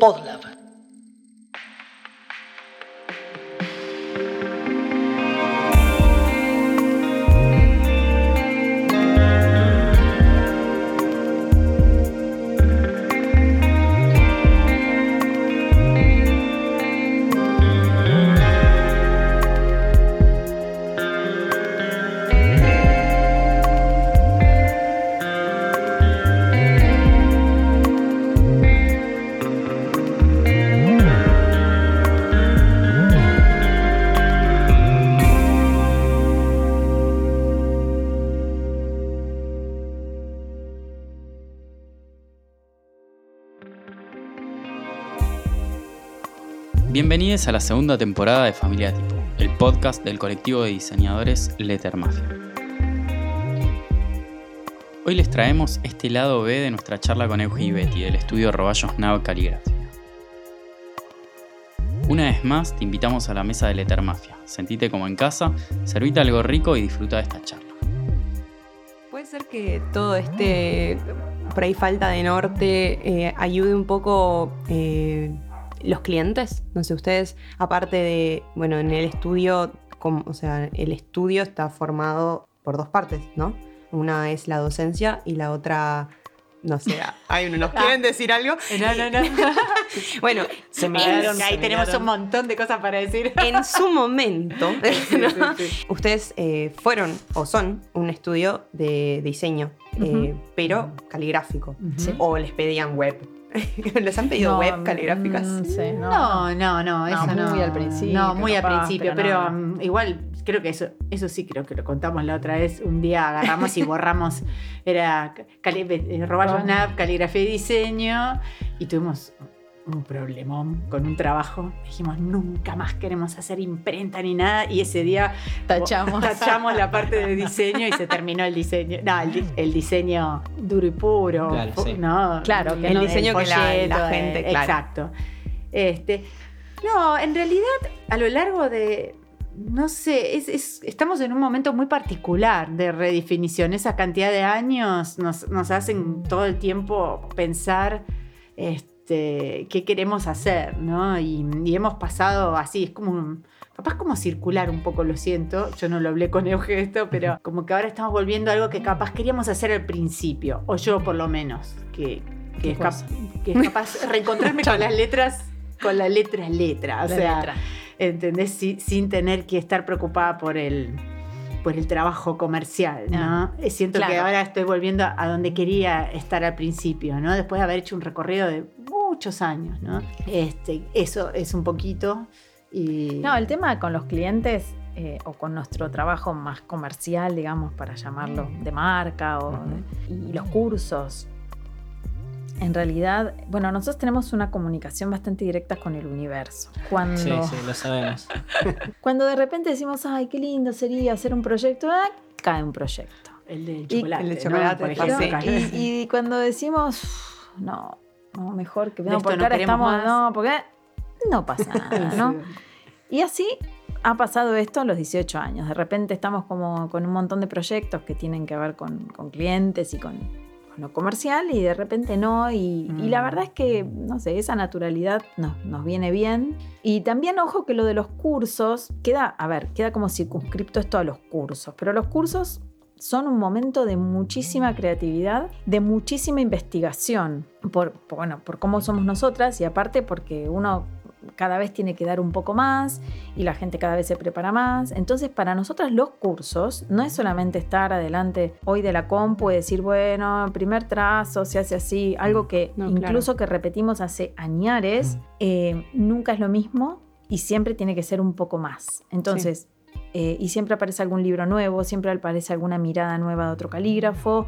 Podlab. Bienvenidos a la segunda temporada de Familia Tipo, el podcast del colectivo de diseñadores Letter Mafia. Hoy les traemos este lado B de nuestra charla con Euge y Betty del estudio Roballos Nav Caligrafía. Una vez más te invitamos a la mesa de Letter Mafia. Sentite como en casa, servite algo rico y disfruta de esta charla. Puede ser que todo este, por ahí falta de norte, eh, ayude un poco eh, los clientes, no sé, ustedes, aparte de, bueno, en el estudio, como, o sea, el estudio está formado por dos partes, ¿no? Una es la docencia y la otra, no sé, hay uno, ¿nos quieren decir algo? No, no, no. bueno, se me ahí tenemos un montón de cosas para decir. en su momento, ¿no? ustedes eh, fueron o son un estudio de diseño, eh, pero caligráfico, o les pedían web. ¿Les han pedido web caligráficas? Mm, no, no, no, eso no. Muy al principio. No, muy al principio, pero, um, igual creo que eso, eso sí creo que lo contamos la otra vez. Un día agarramos y borramos, era eh, robar una caligrafía y diseño, y tuvimos un problemón con un trabajo. Dijimos, nunca más queremos hacer imprenta ni nada. Y ese día tachamos, tachamos la parte de diseño y se terminó el diseño. No, el, diseño duro y puro. Claro, ¿no? claro que el diseño que la, gente. Exacto. Este, no, en realidad, a lo largo de. No sé, estamos en un momento muy particular de redefinición. Esa cantidad de años nos, nos hacen todo el tiempo pensar. Este, este, qué queremos hacer, ¿no? Y, hemos pasado así, es como capaz como circular un poco, lo siento, yo no lo hablé con Euge esto, pero como que ahora estamos volviendo a algo que capaz queríamos hacer al principio, o yo por lo menos, que, es, capaz reencontrarme con las letras, con la letra letra, o sea, ¿entendés? sin tener que estar preocupada por el por el trabajo comercial, ¿no? Ah, Siento que ahora estoy volviendo a donde quería estar al principio, ¿no? Después de haber hecho un recorrido de muchos años, ¿no? Este, eso es un poquito. Y... No, el tema con los clientes eh, o con nuestro trabajo más comercial, digamos, para llamarlo de marca, o, y los cursos. En realidad, bueno, nosotros tenemos una comunicación bastante directa con el universo. Cuando, sí, sí, lo sabemos. cuando de repente decimos, ay, qué lindo sería hacer un proyecto, ah, cae un proyecto. El del chocolate. el chocolate, y, y, cuando decimos, no, no, mejor que no, porque ahora estamos, no, porque no pasa nada, ¿no? y así ha pasado esto a los 18 años. De repente estamos como con un montón de proyectos que tienen que ver con, clientes y con, lo comercial y de repente no. Y, la mm. verdad es que, no sé, esa naturalidad nos viene bien. Y también, ojo, que lo de los cursos queda, a ver, queda como circunscripto esto a los cursos. Pero los cursos son un momento de muchísima creatividad, de muchísima investigación, por, bueno, por cómo somos nosotras y aparte porque uno cada vez tiene que dar un poco más y la gente cada vez se prepara más. Entonces, para nosotras los cursos no es solamente estar adelante hoy de la compu y decir, bueno, primer trazo se hace así, algo que incluso que repetimos hace añares, eh, nunca es lo mismo y siempre tiene que ser un poco más. Entonces, eh, y siempre aparece algún libro nuevo, siempre aparece alguna mirada nueva de otro calígrafo.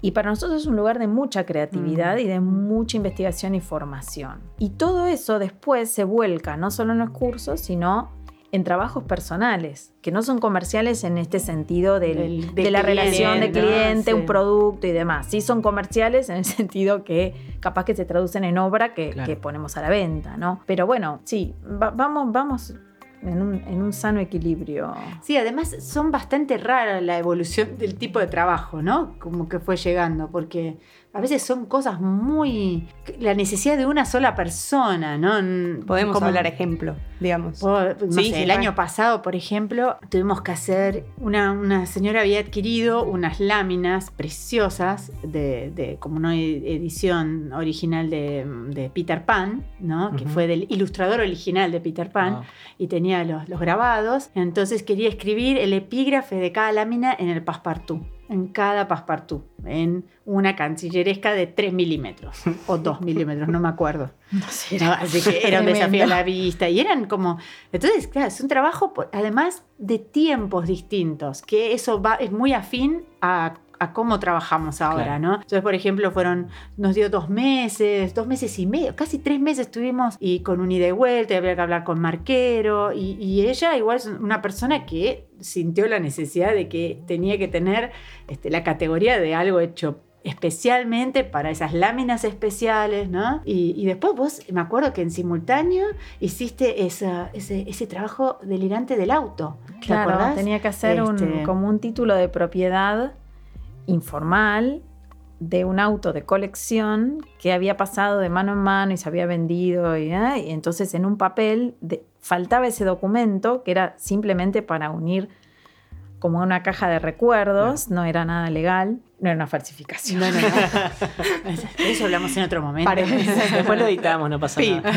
Y para nosotros es un lugar de mucha creatividad y de mucha investigación y formación. Y todo eso después se vuelca no solo en los cursos, sino en trabajos personales, que no son comerciales en este sentido de la relación de cliente, un producto y demás. Sí son comerciales en el sentido que capaz que se traducen en obra que, ponemos a la venta, ¿no? Pero bueno, sí, vamos, vamos en un, sano equilibrio. Sí, además son bastante raras la evolución del tipo de trabajo, ¿no? Como que fue llegando, porque a veces son cosas muy... la necesidad de una sola persona, ¿no? Podemos Como, hablar ejemplo, digamos. el año pasado, por ejemplo, tuvimos que hacer, una, una, señora había adquirido unas láminas preciosas de, como una edición original de, Peter Pan, ¿no? Que fue del ilustrador original de Peter Pan ah. y tenía los, los grabados. Entonces quería escribir el epígrafe de cada lámina en el passepartout en cada passepartout, en una cancilleresca de 3 milímetros o 2 milímetros, no me acuerdo. así que era un desafío a la vista. Y eran como. Entonces, claro, es un trabajo, además de tiempos distintos, que eso va, es muy afín a a cómo trabajamos ahora, ¿no? Entonces, por ejemplo, fueron, nos dio dos meses, dos meses y medio, casi tres meses estuvimos y con un ida y vuelta, había que hablar con Marquero, y, ella igual es una persona que sintió la necesidad de que tenía que tener este, la categoría de algo hecho especialmente para esas láminas especiales, ¿no? Y, después vos, me acuerdo que en simultáneo hiciste ese, ese, trabajo delirante del auto. claro, tenía que hacer un, este, como un título de propiedad informal de un auto de colección que había pasado de mano en mano y se había vendido y, ¿eh? entonces en un papel faltaba ese documento que era simplemente para unir como una caja de recuerdos, no era nada legal, no era una falsificación. No, no, Eso hablamos en otro momento. Después lo editamos, no pasa nada.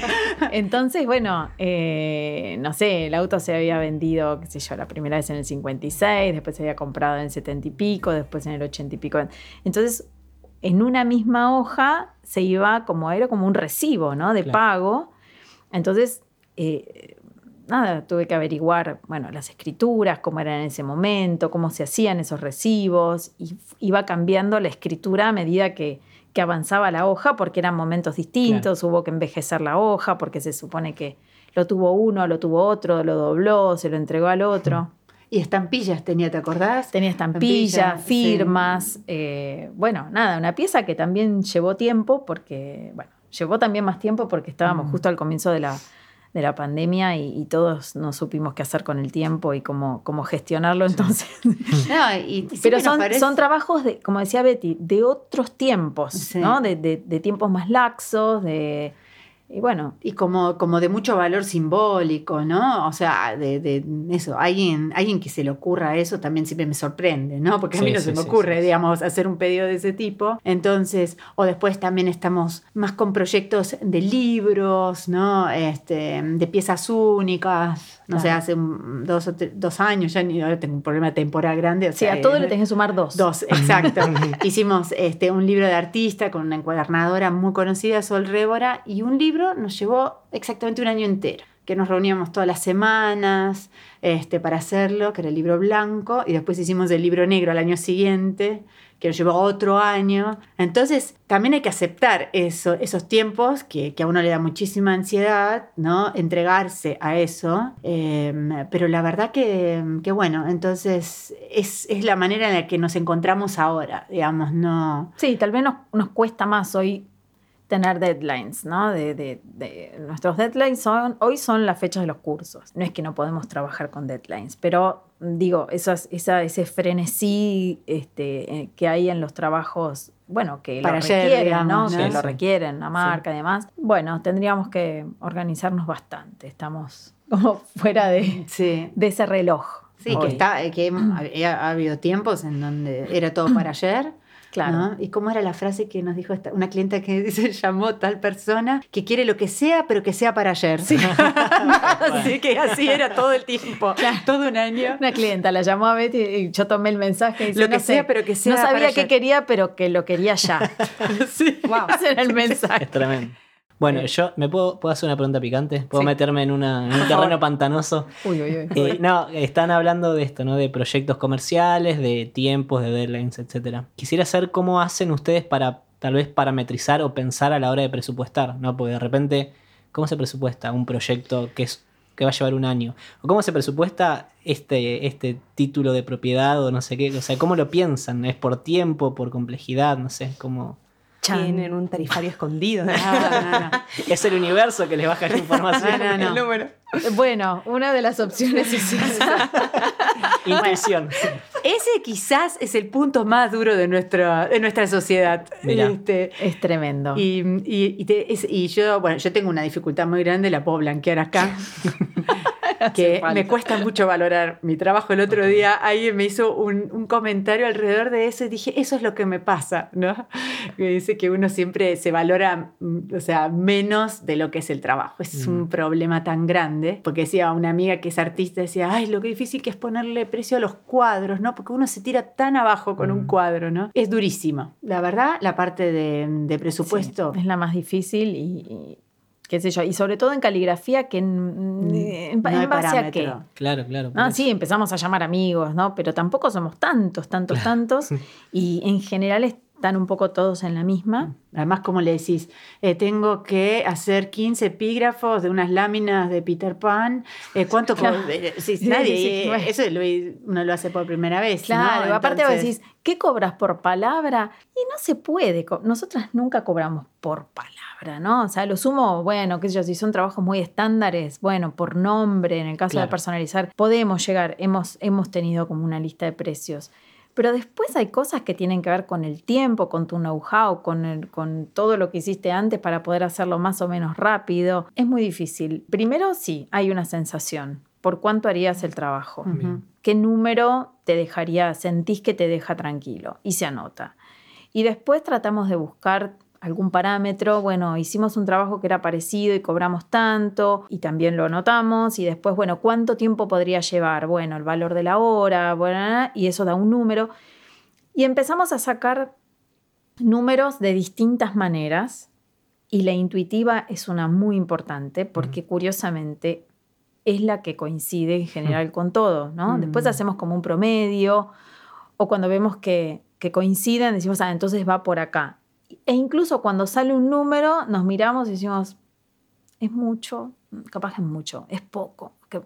Entonces, bueno, eh, no sé, el auto se había vendido, qué sé yo, la primera vez en el 56, después se había comprado en el 70 y pico, después en el 80 y pico. Entonces, en una misma hoja se iba como, era como un recibo, ¿no? De pago. Entonces, eh, nada, tuve que averiguar, bueno, las escrituras, cómo eran en ese momento, cómo se hacían esos recibos, y iba cambiando la escritura a medida que, avanzaba la hoja, porque eran momentos distintos, hubo que envejecer la hoja, porque se supone que lo tuvo uno, lo tuvo otro, lo dobló, se lo entregó al otro. Y estampillas tenía, ¿te acordás? Tenía estampillas, firmas, eh, bueno, nada, una pieza que también llevó tiempo, porque, bueno, llevó también más tiempo porque estábamos mm. justo al comienzo de la de la pandemia y, todos no supimos qué hacer con el tiempo y cómo, cómo gestionarlo. Entonces, pero son, son trabajos, de, como decía Betty, de otros tiempos, ¿no? de, de tiempos más laxos, de y bueno. Y como, como de mucho valor simbólico, ¿no? O sea, de, eso, alguien, alguien que se le ocurra eso también siempre me sorprende, ¿no? Porque a mí no se me ocurre, digamos, hacer un pedido de ese tipo. Entonces, o después también estamos más con proyectos de libros, ¿no? Este, de piezas únicas. No sé, hace dos, dos años, ya ni, ahora tengo un problema temporal grande. O sí, a todo le tenés que sumar dos. Dos, exacto. Hicimos este, un libro de artista con una encuadernadora muy conocida, Sol Rébora, y un libro nos llevó exactamente un año entero, que nos reuníamos todas las semanas este, para hacerlo, que era el libro blanco, y después hicimos el libro negro al año siguiente, que nos llevó otro año. Entonces, también hay que aceptar eso, esos tiempos que, a uno le da muchísima ansiedad, ¿no? Entregarse a eso. Em, pero la verdad que, bueno, entonces es, la manera en la que nos encontramos ahora, digamos, no... Sí, tal vez nos, nos cuesta más hoy tener deadlines, ¿no? De, nuestros deadlines son, hoy son las fechas de los cursos. No es que no podemos trabajar con deadlines, pero digo, esas, esa, ese frenesí este, eh, que hay en los trabajos, bueno, que lo requieren, ¿no? Que lo requieren, la marca y demás. Bueno, tendríamos que organizarnos bastante. Estamos como fuera de, de ese reloj. Sí, que, está, que ha habido tiempos en donde era todo para ayer Claro. ¿Y cómo era la frase que nos dijo una clienta que dice, llamó tal persona que quiere lo que sea, pero que sea para ayer? Sí. así que así era todo el tiempo, todo un año. Una clienta la llamó a Betty y yo tomé el mensaje. Y lo que sea, pero que sea. No sabía qué quería, pero que lo quería ya. sí. Wow. Ese era el mensaje. Es tremendo. Bueno, eh. yo me puedo, puedo hacer una pregunta picante, puedo meterme en, una, un terreno pantanoso. Uy, uy, uy. Eh, no, están hablando de esto, ¿no? De proyectos comerciales, de tiempos, de deadlines, etcétera. Quisiera saber cómo hacen ustedes para tal vez parametrizar o pensar a la hora de presupuestar, ¿no? Porque de repente, ¿cómo se presupuesta un proyecto que es que va a llevar un año? ¿O cómo se presupuesta este, este título de propiedad o no sé qué? O sea, ¿cómo lo piensan? ¿Es por tiempo, por complejidad? No sé, ¿cómo...? Tienen un tarifario escondido. es el universo que les baja la información. El número. Bueno, una de las opciones es esa. Intuición. ese quizás es el punto más duro de nuestra, de nuestra sociedad. Este, es tremendo. Y, y, yo, bueno, yo tengo una dificultad muy grande, la puedo blanquear acá. que me cuesta mucho valorar mi trabajo. El otro día alguien me hizo un, comentario alrededor de eso y dije, eso es lo que me pasa, ¿no? Que dice que uno siempre se valora, mm, o sea, menos de lo que es el trabajo. Es un mm. problema tan grande, porque decía una amiga que es artista, decía, ay, lo que difícil que es ponerle precio a los cuadros, ¿no? Porque uno se tira tan abajo con un mm. cuadro, ¿no? Es durísimo. La verdad, la parte de, presupuesto... es la más difícil y qué sé yo, y sobre todo en caligrafía, que en, en, base a qué. Claro, claro. Ah, sí, empezamos a llamar amigos, ¿no? Pero tampoco somos tantos, tantos, tantos, y en general están un poco todos en la misma. Además, como le decís, eh, tengo que hacer 15 epígrafos de unas láminas de Peter Pan. Eh, ¿Cuánto? Eh, nadie, eso uno lo hace por primera vez. Claro, aparte vos decís, ¿qué cobras por palabra? Y no se puede. Nosotras nunca cobramos por palabra, ¿no? O sea, lo sumo, bueno, qué sé yo, si son trabajos muy estándares, bueno, por nombre, en el caso de personalizar, podemos llegar, hemos, hemos tenido como una lista de precios. Pero después hay cosas que tienen que ver con el tiempo, con tu know-how, con, con todo lo que hiciste antes para poder hacerlo más o menos rápido. Es muy difícil. Primero, sí, hay una sensación. ¿Por cuánto harías el trabajo? ¿Qué número te dejaría, sentís que te deja tranquilo? Y se anota. Y después tratamos de buscar algún parámetro, bueno, hicimos un trabajo que era parecido y cobramos tanto y también lo anotamos y después, bueno, ¿cuánto tiempo podría llevar? Bueno, el valor de la hora, bueno, y eso da un número. Y empezamos a sacar números de distintas maneras y la intuitiva es una muy importante porque curiosamente es la que coincide en general con todo, ¿no? Después hacemos como un promedio o cuando vemos que, que coinciden decimos, ah, entonces va por acá e incluso cuando sale un número, nos miramos y decimos, es mucho, capaz que es mucho, es poco, que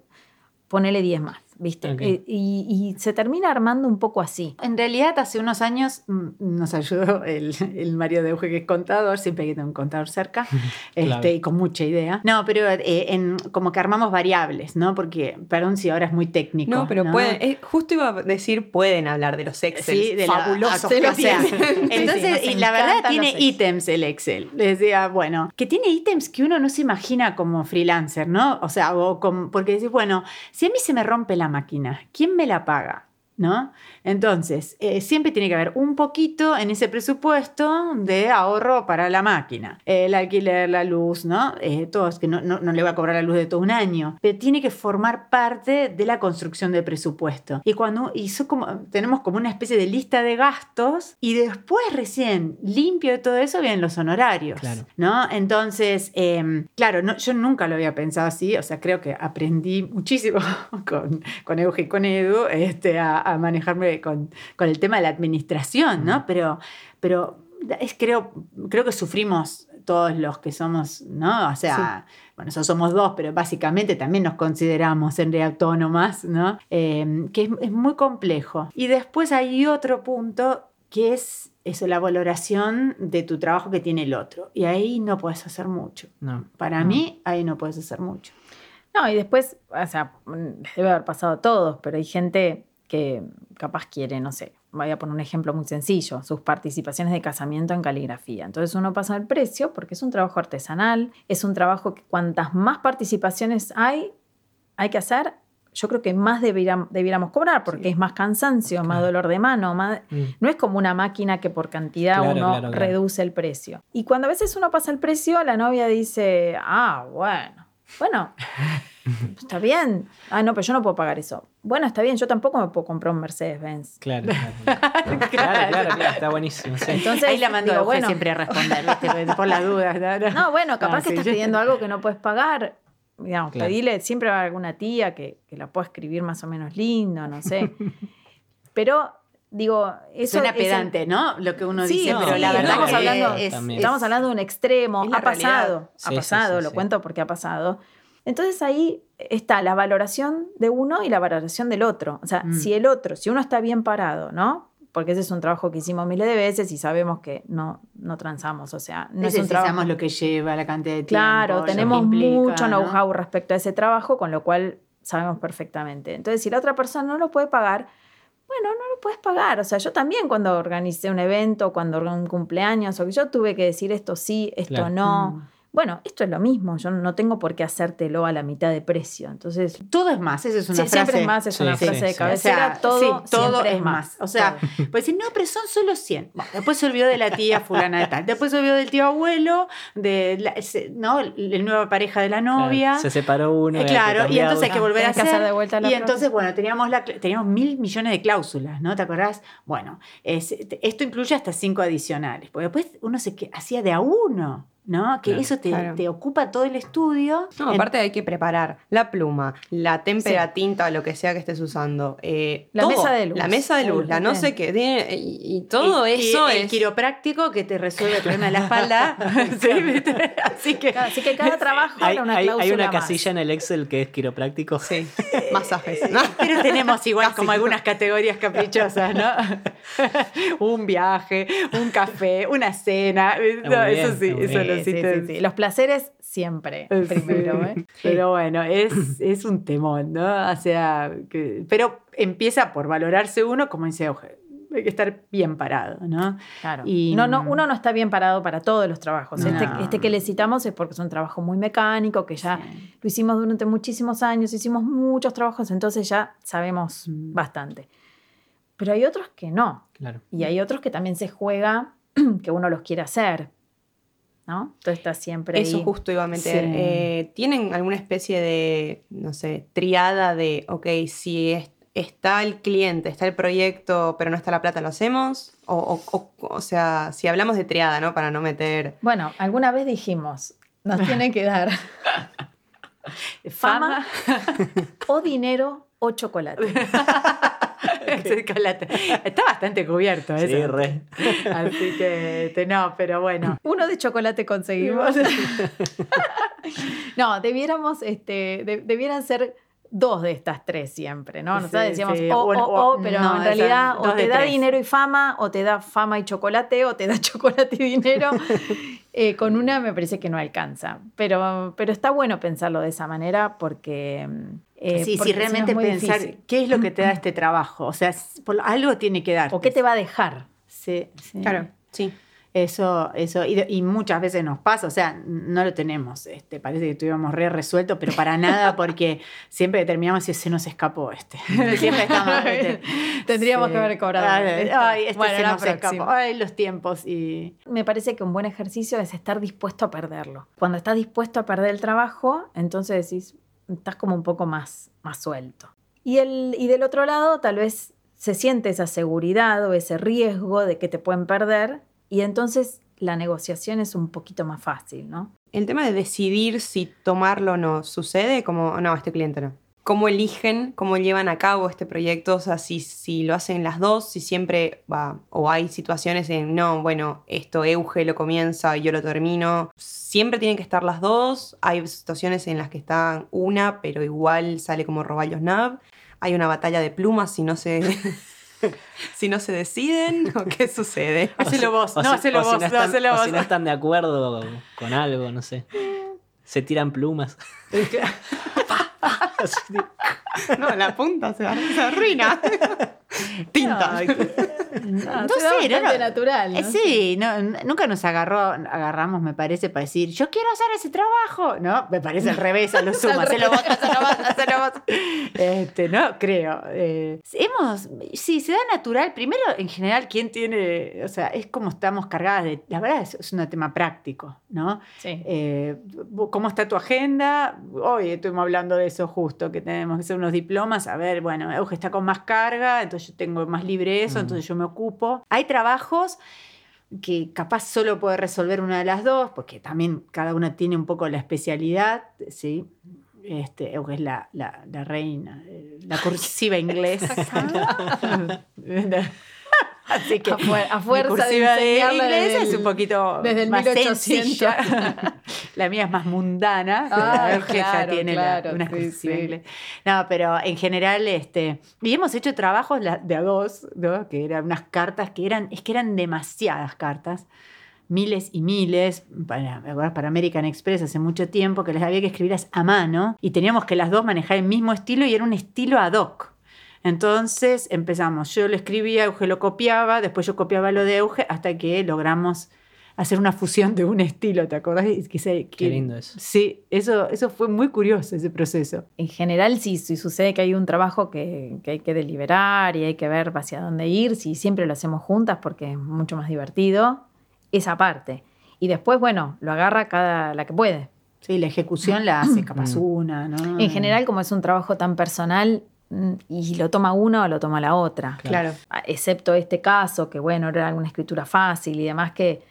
ponele 10 más. ¿Viste? Eh, y, se termina armando un poco así. En realidad, hace unos años mm, nos ayudó el, el Mario de Euge, que es contador, siempre hay que tener un contador cerca, este, y con mucha idea. No, pero eh, en, como que armamos variables, ¿no? Porque, perdón si ahora es muy técnico. No, pero pueden, eh, justo iba a decir, pueden hablar de los Excel. Sí, de fabulosos. entonces, y la verdad tiene ítems el Excel. Les decía, bueno, que tiene ítems que uno no se imagina como freelancer, ¿no? O sea, o como, porque decís, bueno, si a mí se me rompe la máquina? ¿Quién me la paga? ¿No? Entonces, eh, siempre tiene que haber un poquito en ese presupuesto de ahorro para la máquina. El alquiler, la luz, ¿no? Eh, todos, que no, no, le va a cobrar la luz de todo un año, pero tiene que formar parte de la construcción del presupuesto. Y cuando hizo como, tenemos como una especie de lista de gastos y después recién limpio de todo eso vienen los honorarios, ¿no? Entonces, em, claro, no, yo nunca lo había pensado así, o sea, creo que aprendí muchísimo con, con Euge y con Edu este, a a manejarme con, el tema de la administración, ¿no? Pero, pero es, creo, creo que sufrimos todos los que somos, ¿no? O sea, bueno, nosotros somos dos, pero básicamente también nos consideramos en autónomas, ¿no? Eh, que es, muy complejo. Y después hay otro punto que es eso, la valoración de tu trabajo que tiene el otro. Y ahí no puedes hacer mucho. No, Para mí, ahí no puedes hacer mucho. No, y después, o sea, debe haber pasado a todos, pero hay gente que capaz quiere, no sé, voy a poner un ejemplo muy sencillo, sus participaciones de casamiento en caligrafía. Entonces uno pasa el precio porque es un trabajo artesanal, es un trabajo que cuantas más participaciones hay, hay que hacer, yo creo que más debiéramos, cobrar porque es más cansancio, más dolor de mano, más, mm. no es como una máquina que por cantidad uno reduce el precio. Y cuando a veces uno pasa el precio, la novia dice, ah, bueno, bueno, Está bien. Ah, no, pero yo no puedo pagar eso. Bueno, está bien, yo tampoco me puedo comprar un Mercedes-Benz. Claro, claro, claro, claro, está buenísimo. Entonces, Ahí la mando bueno, siempre a responder, por las dudas. No, bueno, capaz que estás pidiendo algo que no puedes pagar. Digamos, pedile, siempre va a alguna tía que, que la pueda escribir más o menos lindo, no sé. Pero digo, eso Suena pedante, ¿no? Lo que uno dice, pero la verdad estamos, hablando, estamos hablando de un extremo. Ha pasado, ha pasado, lo cuento porque ha pasado. Entonces ahí está la valoración de uno y la valoración del otro. O sea, mm. si el otro, si uno está bien parado, ¿no? Porque ese es un trabajo que hicimos miles de veces y sabemos que no, no transamos. O sea, no es un trabajo. lo que lleva, la cantidad de tiempo. Claro, tenemos mucho know-how respecto a ese trabajo, con lo cual sabemos perfectamente. Entonces, si la otra persona no lo puede pagar, bueno, no lo puedes pagar. O sea, yo también cuando organicé un evento, cuando un cumpleaños, o que yo tuve que decir esto sí, esto no. Bueno, esto es lo mismo, yo no tengo por qué hacértelo a la mitad de precio. Entonces, todo es más, esa es una frase. Siempre es más, es una frase de cabecera, todo, todo es más. O sea, pues decir, no, pero son solo 100. después se olvidó de la tía fulana de tal, después se olvidó del tío abuelo, de la, ¿no? nueva pareja de la novia. se separó uno. Eh, claro, y entonces hay que volver a hacer. De vuelta y entonces, bueno, teníamos, la, teníamos mil millones de cláusulas, ¿no? ¿Te acordás? Bueno, esto incluye hasta cinco adicionales, porque después uno se hacía de a uno. ¿No? Que eso te, ocupa todo el estudio. No, aparte hay que preparar la pluma, la témpera, tinta, lo que sea que estés usando. Eh, la mesa de luz. La mesa de luz, la no sé qué. Y, todo eso es. El quiropráctico que te resuelve el problema de la espalda. así, que, así que cada trabajo hay, una Hay una casilla en el Excel que es quiropráctico. Sí, masajes. Pero tenemos igual como algunas categorías caprichosas, ¿no? un viaje, un café, una cena. eso sí, eso lo sí, sí, Los placeres siempre primero. ¿eh? Pero bueno, es, es, un temón, ¿no? O sea, pero empieza por valorarse uno, como dice Eugenio hay que estar bien parado, ¿no? Claro. Y, no, no, uno no está bien parado para todos los trabajos. Este, este, que le citamos es porque es un trabajo muy mecánico, que ya lo hicimos durante muchísimos años, hicimos muchos trabajos, entonces ya sabemos mm. bastante. Pero hay otros que no. Claro. Y hay otros que también se juega que uno los quiere hacer. ¿No? Todo está siempre Eso justo iba a meter. Eh, ¿Tienen alguna especie de, no sé, triada de, ok, si está el cliente, está el proyecto, pero no está la plata, ¿lo hacemos? O, o, sea, si hablamos de triada, ¿no? Para no meter... Bueno, alguna vez dijimos, nos tiene que dar fama o dinero o chocolate. Está bastante cubierto eso. Sí, re. Así que, no, pero bueno. Uno de chocolate conseguimos. no, debiéramos, este, debieran ser dos de estas tres siempre, ¿no? Nosotros decíamos o, o, o, pero en realidad o te da dinero y fama, o te da fama y chocolate, o te da chocolate y dinero. Eh, con una me parece que no alcanza. Pero, pero está bueno pensarlo de esa manera porque eh, sí, sí, realmente pensar qué es lo que te da este trabajo. O sea, algo tiene que dar. O qué te va a dejar. Sí, claro, sí. Eso, eso, y, muchas veces nos pasa, o sea, no lo tenemos, este, parece que estuvimos re resuelto, pero para nada, porque siempre terminamos y se nos escapó este. siempre estamos. Este, Tendríamos que haber cobrado. Ay, este se nos escapó. Ay, los tiempos. Y... Me parece que un buen ejercicio es estar dispuesto a perderlo. Cuando estás dispuesto a perder el trabajo, entonces decís, estás como un poco más, más suelto. Y, el, y del otro lado, tal vez se siente esa seguridad o ese riesgo de que te pueden perder y entonces la negociación es un poquito más fácil, ¿no? El tema de decidir si tomarlo o no, ¿sucede como, no, este cliente no? ¿Cómo eligen, cómo llevan a cabo este proyecto? O sea, si, si lo hacen las dos, si siempre va, o hay situaciones en, no, bueno, esto Euge lo comienza y yo lo termino siempre tienen que estar las dos. Hay situaciones en las que está una, pero igual sale como roballos nab. Hay una batalla de plumas si no se. si no se deciden o qué sucede. Hacelo vos, no, hacelo vos, no, hacelo vos. si no están de acuerdo con algo, no sé. Se tiran plumas. no, la punta se, arruina. Tinta. No, sé, no, natural. Eh, sí, nunca nos agarró, agarramos, me parece, para decir, yo quiero hacer ese trabajo. No, me parece al revés, a lo suma, se lo vota, se lo vota, se lo vota. Este, no, creo. Eh, hemos, sí, se da natural. Primero, en general, ¿quién tiene, o sea, es como estamos cargadas de, la verdad es, un tema práctico, ¿no? Sí. Eh, ¿Cómo está tu agenda? Hoy estuvimos hablando de eso justo, que tenemos que hacer unos diplomas. A ver, bueno, Euge está con más carga, entonces yo tengo más libre eso, mm. entonces yo me ocupo. Hay trabajos que capaz solo puede resolver una de las dos, porque también cada una tiene un poco la especialidad, ¿sí? Este, es la, la, la reina, eh, la cursiva inglesa. Así que a, fuerza de inglés es un poquito desde el más 1800. la mía es más mundana. Ah, ya tiene una sí, No, pero en general, este, y hemos hecho trabajos de a dos, ¿no? que eran unas cartas que eran, es que eran demasiadas cartas miles y miles, para, para American Express hace mucho tiempo, que les había que escribirlas a mano y teníamos que las dos manejar el mismo estilo y era un estilo ad hoc. Entonces empezamos, yo lo escribía, Euge lo copiaba, después yo copiaba lo de Euge, hasta que logramos hacer una fusión de un estilo, ¿te acordás? Qué lindo eso. Sí, eso, eso fue muy curioso, ese proceso. En general, si, sucede que hay un trabajo que, que, hay que deliberar y hay que ver hacia dónde ir, si siempre lo hacemos juntas porque es mucho más divertido, esa parte. Y después, bueno, lo agarra cada la que puede. Sí, la ejecución la hace capaz una, ¿no? En general, como es un trabajo tan personal, mm, y lo toma una o lo toma la otra. Claro. Excepto este caso, que bueno, era una escritura fácil y demás, que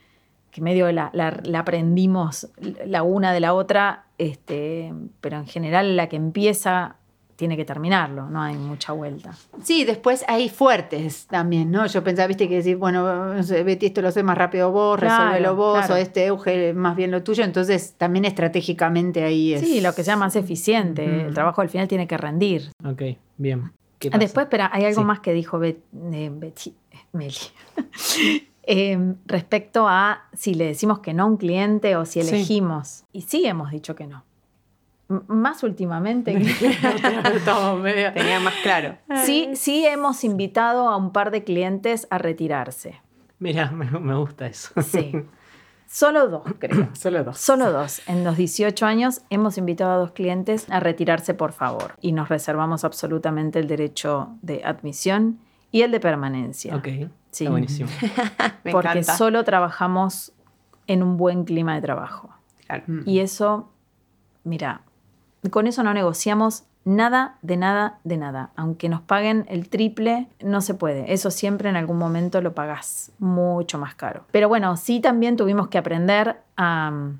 que medio la, aprendimos la una de la otra, este, pero en general la que empieza tiene que terminarlo, no hay mucha vuelta. Sí, después hay fuertes también, ¿no? Yo pensaba, viste, que decir, bueno, Betty, esto lo sé más rápido vos, resuélvelo vos, o este Euge más bien lo tuyo, entonces también estratégicamente ahí es... Sí, lo que sea más eficiente, el trabajo al final tiene que rendir. Ok, bien. Después, espera, hay algo más que dijo Betty, Meli. Em, respecto a si le decimos que no a un cliente o si elegimos. Y sí hemos dicho que no. Más últimamente. Tenía más claro. Sí, sí hemos invitado a un par de clientes a retirarse. Mira, me, gusta eso. Sí. Solo dos, creo. Solo dos. Solo dos. En los 18 años hemos invitado a dos clientes a retirarse, por favor. Y nos reservamos absolutamente el derecho de admisión y el de permanencia. Ok. Sí. buenísimo. Porque solo trabajamos en un buen clima de trabajo. Y eso, mira, con eso no negociamos nada, de nada, de nada. Aunque nos paguen el triple, no se puede. Eso siempre en algún momento lo pagás mucho más caro. Pero bueno, sí también tuvimos que aprender a...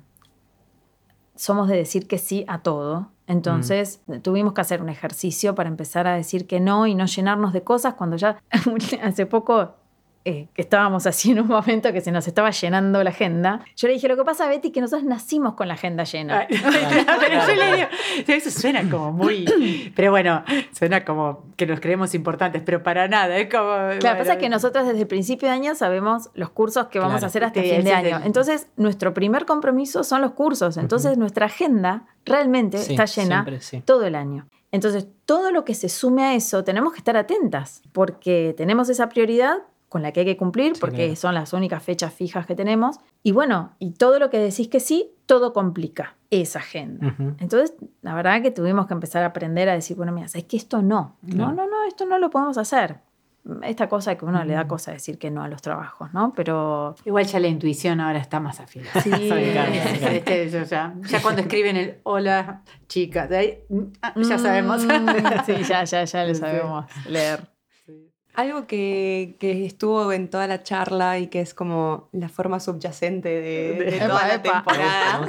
Somos de decir que sí a todo. Entonces tuvimos que hacer un ejercicio para empezar a decir que no y no llenarnos de cosas cuando ya hace poco eh, que estábamos así en un momento que se nos estaba llenando la agenda, yo le dije, lo que pasa, Betty, es que nosotros nacimos con la agenda llena. pero yo le digo, eso suena como muy, pero bueno, suena como que nos creemos importantes, pero para nada, es como... Claro, pasa que nosotros desde el principio de año sabemos los cursos que vamos a hacer hasta fin de año. Entonces, nuestro primer compromiso son los cursos. Entonces, nuestra agenda realmente está llena todo el año. Entonces, todo lo que se sume a eso, tenemos que estar atentas, porque tenemos esa prioridad, con la que hay que cumplir, porque son las únicas fechas fijas que tenemos. Y bueno, y todo lo que decís que sí, todo complica esa agenda. Entonces, la verdad que tuvimos que empezar a aprender a decir, bueno, mira, es que esto no, no, no, no, esto no lo podemos hacer. Esta cosa que uno le da cosa decir que no a los trabajos, ¿no? Pero... Igual ya la intuición ahora está más afilada. Sí. Este, ya, cuando escriben el hola, chicas, ah, ya sabemos. Mm, sí, ya, ya, ya lo sabemos leer. Algo que, estuvo en toda la charla y que es como la forma subyacente de, toda la temporada.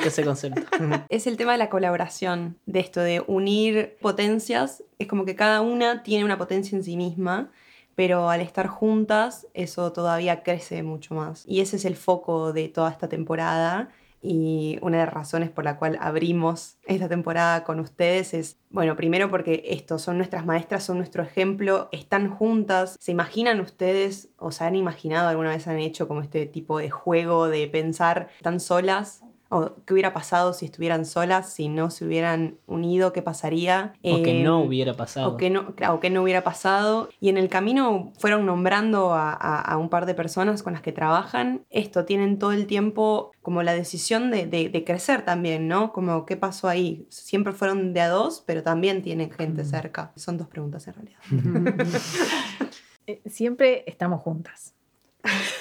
es el tema de la colaboración, de esto, de unir potencias. Es como que cada una tiene una potencia en sí misma, pero al estar juntas eso todavía crece mucho más. Y ese es el foco de toda esta temporada y una de las razones por la cual abrimos esta temporada con ustedes es, bueno, primero porque estos son nuestras maestras, son nuestro ejemplo, están juntas. ¿Se imaginan ustedes o se han imaginado alguna vez han hecho como este tipo de juego de pensar tan solas o qué hubiera pasado si estuvieran solas, si no se hubieran unido, qué pasaría. O que no em, hubiera pasado. O que no, o que no hubiera pasado. Y en el camino fueron nombrando a, un par de personas con las que trabajan. Esto, tienen todo el tiempo como la decisión de, crecer también, ¿no? Como qué pasó ahí. Siempre fueron de a dos, pero también tienen gente cerca. Son dos preguntas en realidad. Eh, siempre estamos juntas.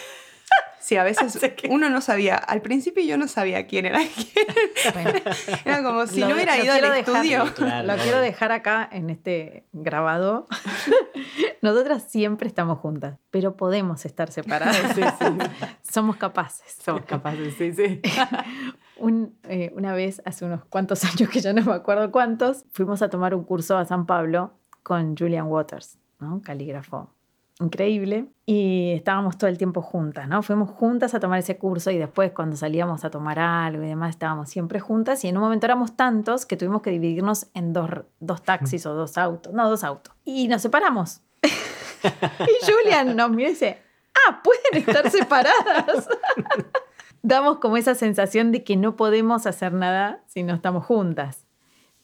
Sí, a veces uno no sabía. Al principio yo no sabía quién era quién. Era como si no hubiera ido al estudio. lo quiero dejar acá en este grabado. Nosotras siempre estamos juntas, pero podemos estar separadas. Somos capaces. Somos capaces, sí, sí. Eh, una vez, hace unos cuantos años que ya no me acuerdo cuántos, fuimos a tomar un curso a San Pablo con Julian Waters, ¿no? calígrafo increíble y estábamos todo el tiempo juntas, ¿no? Fuimos juntas a tomar ese curso y después cuando salíamos a tomar algo y demás estábamos siempre juntas y en un momento éramos tantos que tuvimos que dividirnos en dos, dos taxis o dos autos, no, dos autos. Y nos separamos. y Julian nos mira y dice, ah, pueden estar separadas. Damos como esa sensación de que no podemos hacer nada si no estamos juntas.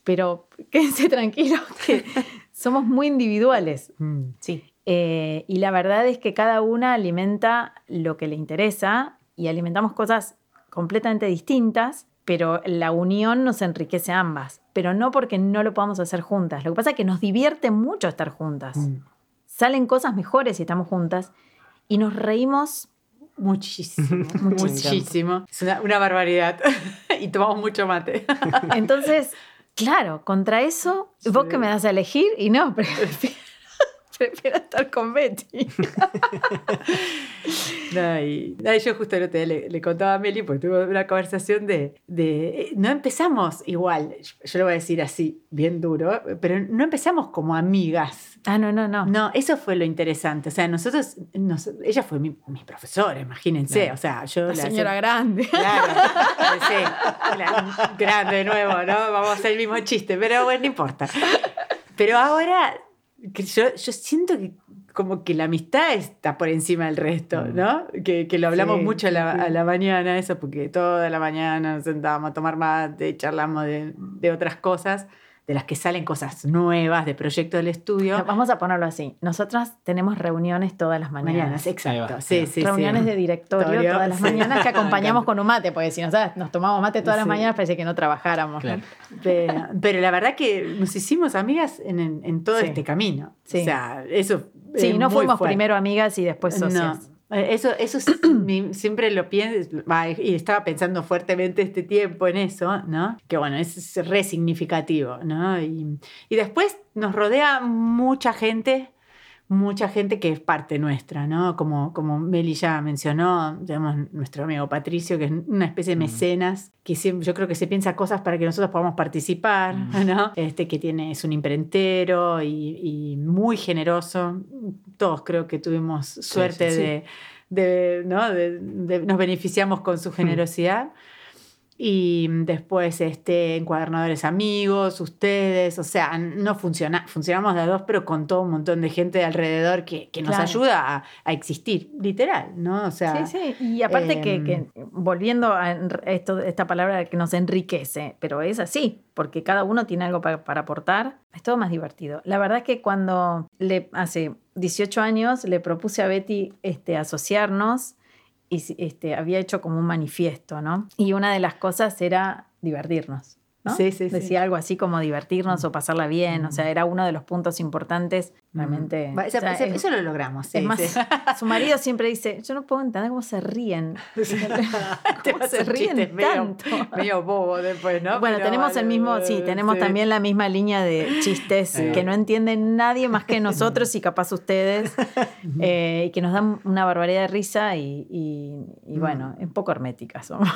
Pero quédense tranquilos que somos muy individuales. Mm. Sí. Eh, y la verdad es que cada una alimenta lo que le interesa y alimentamos cosas completamente distintas, pero la unión nos enriquece a ambas. Pero no porque no lo podamos hacer juntas. Lo que pasa es que nos divierte mucho estar juntas. Mm. Salen cosas mejores si estamos juntas y nos reímos Muchísimo, muchísimo. Es una, barbaridad. y tomamos mucho mate. Entonces, claro, contra eso, vos que me das a elegir y no, prefiero, prefiero estar con Betty. yo justo le, contaba a Meli, porque tuve una conversación de, de, No empezamos igual, yo lo voy a decir así, bien duro, pero no empezamos como amigas. Ah, no, no, no. No, eso fue lo interesante. O sea, nosotros. ella fue mi, profesora, imagínense. O sea, yo. La, señora grande. Claro. sí, grande de nuevo, ¿no? Vamos a hacer el mismo chiste, pero bueno, no importa. Pero ahora. Yo, yo siento que como que la amistad está por encima del resto, mm. ¿no? Que, que lo hablamos mucho a la, a la, mañana, eso, porque toda la mañana nos sentábamos a tomar mate, charlamos de, de otras cosas de las que salen cosas nuevas de proyecto del estudio. vamos a ponerlo así. Nosotras tenemos reuniones todas las mañanas. exacto. Sí, sí, reuniones de directorio todas las mañanas que acompañamos con un mate, porque si nos, nos tomamos mate todas las mañanas parece que no trabajáramos. Pero, la verdad que nos hicimos amigas en, en todo este camino. O sea, eso. Sí, no fuimos primero amigas y después socias. Eso, eso siempre lo pienso, y estaba pensando fuertemente este tiempo en eso, ¿no? Que bueno, es re significativo, ¿no? Y, y después nos rodea mucha gente mucha gente que es parte nuestra, ¿no? Como, como Meli ya mencionó, tenemos nuestro amigo Patricio, que es una especie de mm. mecenas, que siempre, yo creo que se piensa cosas para que nosotros podamos participar, mm. ¿no? Este que tiene, es un imprentero y, muy generoso. Todos creo que tuvimos suerte de, ¿no? de, nos beneficiamos con su mm. generosidad y después este, encuadernadores amigos, ustedes, o sea, no funciona, funcionamos de dos, pero con todo un montón de gente de alrededor que, que nos ayuda a, existir, literal, ¿no? O sea, sí, sí, y aparte que, que, em, volviendo a esto, esta palabra que nos enriquece, pero es así, porque cada uno tiene algo para, para aportar, es todo más divertido. La verdad es que cuando le, hace 18 años le propuse a Betty este, asociarnos, y este, había hecho como un manifiesto, ¿no? Y una de las cosas era divertirnos. Sí, sí, Decía algo así como divertirnos o pasarla bien, o sea, era uno de los puntos importantes realmente. eso lo logramos. es más, su marido siempre dice, yo no puedo entender cómo se ríen. ¿Cómo se ríen tanto? Medio, bobo después, ¿no? Bueno, tenemos el mismo, sí, tenemos también la misma línea de chistes que no entienden nadie más que nosotros y capaz ustedes, eh, y que nos dan una barbaridad de risa y, y, mm. bueno, un poco herméticas somos.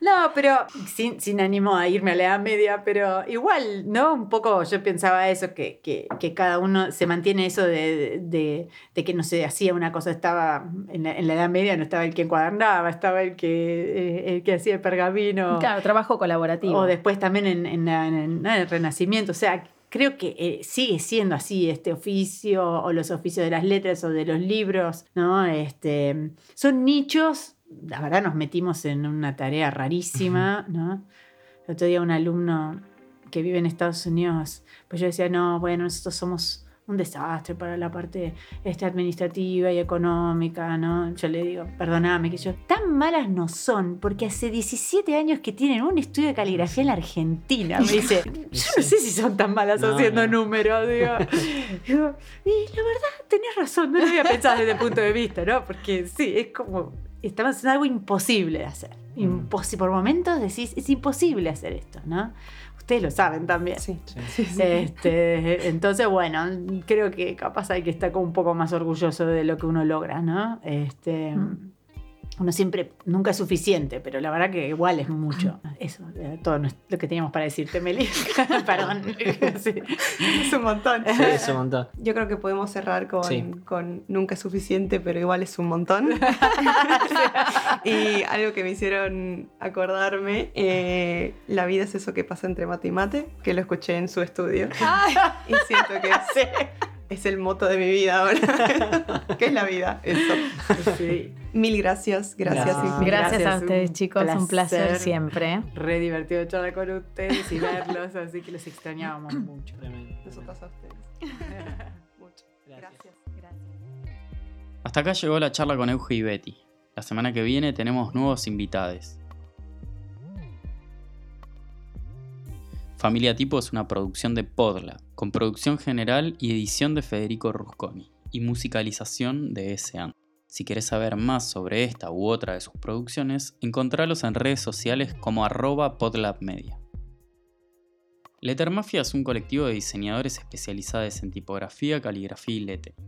no, pero sin, sin ánimo a irme me la media, pero igual, ¿no? Un poco yo pensaba eso, que, que, cada uno se mantiene eso de, de, que no se hacía una cosa, estaba en la, en la, edad media, no estaba el que encuadernaba, estaba el que, eh, el que hacía el pergamino. Claro, trabajo colaborativo. O después también en, en, en el Renacimiento, o sea, creo que eh, sigue siendo así este oficio o los oficios de las letras o de los libros, ¿no? Este, son nichos, la verdad nos metimos en una tarea rarísima, ¿no? El otro día un alumno que vive en Estados Unidos, pues yo decía, no, bueno, nosotros somos un desastre para la parte este, administrativa y económica, ¿no? Yo le digo, perdóname, que yo, tan malas no son, porque hace 17 años que tienen un estudio de caligrafía en la Argentina. Me dice, yo no sé si son tan malas haciendo números, digo. y la verdad, tenés razón, no lo había pensado desde el punto de vista, ¿no? Porque sí, es como, estamos en algo imposible de hacer. Mm. por momentos decís, es imposible hacer esto, ¿no? Ustedes lo saben también. Sí, sí, Este, entonces, bueno, creo que capaz hay que estar como un poco más orgulloso de lo que uno logra, ¿no? Este, mm uno siempre, nunca es suficiente, pero la verdad que igual es mucho. Eso, todo lo que teníamos para decirte, Meli. Perdón. es un montón. Sí, es un montón. Yo creo que podemos cerrar con, con nunca es suficiente, pero igual es un montón. y algo que me hicieron acordarme, eh, la vida es eso que pasa entre mate y mate, que lo escuché en su estudio. y siento que es el moto de mi vida ahora. ¿Qué es la vida? Eso. Mil gracias, gracias. Gracias, a ustedes, chicos. Un placer, siempre. Re divertido charlar con ustedes y verlos, así que los extrañábamos mucho. Nosotros a ustedes. mucho. Gracias. gracias. Hasta acá llegó la charla con Euge y Betty. La semana que viene tenemos nuevos invitados. Familia Tipo es una producción de Podla, con producción general y edición de Federico Rusconi, y musicalización de S.A. Si quieres saber más sobre esta u otra de sus producciones, encontralos en redes sociales como arroba podlabmedia. Lettermafia es un colectivo de diseñadores especializados en tipografía, caligrafía y lettering,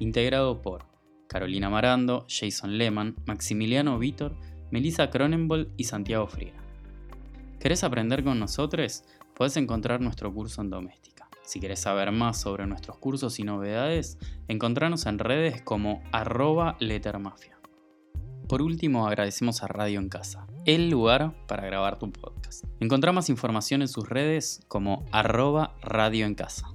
integrado por Carolina Marando, Jason Lehman, Maximiliano Vítor, Melissa Cronenbold y Santiago Friera. ¿Querés aprender con nosotros? Puedes encontrar nuestro curso en doméstica. Si querés saber más sobre nuestros cursos y novedades, encontranos en redes como arroba lettermafia. Por último, agradecemos a Radio en Casa, el lugar para grabar tu podcast. Encontrá más información en sus redes como arroba radio en casa.